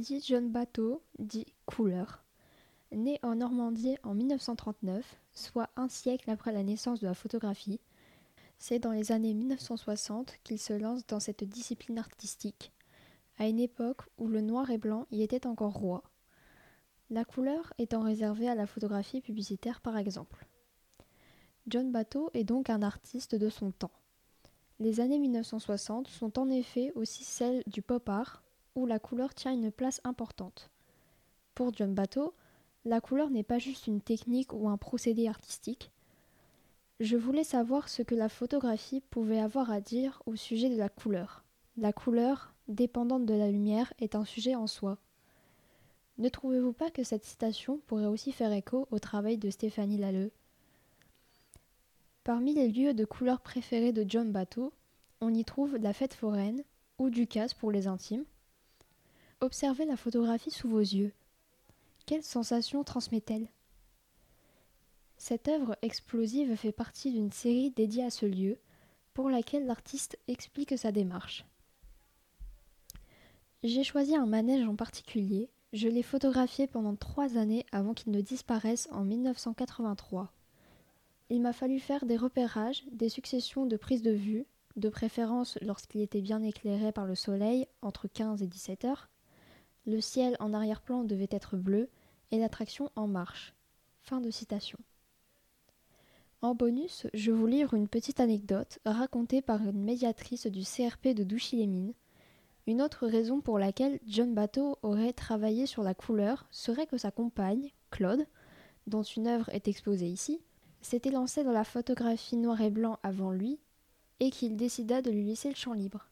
John Bateau dit couleur. Né en Normandie en 1939, soit un siècle après la naissance de la photographie, c'est dans les années 1960 qu'il se lance dans cette discipline artistique, à une époque où le noir et blanc y était encore roi. La couleur étant réservée à la photographie publicitaire par exemple. John Bateau est donc un artiste de son temps. Les années 1960 sont en effet aussi celles du pop art, où la couleur tient une place importante. Pour John Bateau, la couleur n'est pas juste une technique ou un procédé artistique. Je voulais savoir ce que la photographie pouvait avoir à dire au sujet de la couleur. La couleur, dépendante de la lumière, est un sujet en soi. Ne trouvez-vous pas que cette citation pourrait aussi faire écho au travail de Stéphanie Lalleux? Parmi les lieux de couleur préférés de John Bateau, on y trouve la fête foraine ou Ducasse pour les intimes, Observez la photographie sous vos yeux. Quelle sensation transmet-elle? Cette œuvre explosive fait partie d'une série dédiée à ce lieu, pour laquelle l'artiste explique sa démarche. J'ai choisi un manège en particulier, je l'ai photographié pendant trois années avant qu'il ne disparaisse en 1983. Il m'a fallu faire des repérages, des successions de prises de vue, de préférence lorsqu'il était bien éclairé par le soleil entre 15 et 17 heures, le ciel en arrière-plan devait être bleu et l'attraction en marche. Fin de citation. En bonus, je vous livre une petite anecdote racontée par une médiatrice du CRP de Douchy-les-Mines. Une autre raison pour laquelle John Bateau aurait travaillé sur la couleur serait que sa compagne, Claude, dont une œuvre est exposée ici, s'était lancée dans la photographie noir et blanc avant lui et qu'il décida de lui laisser le champ libre.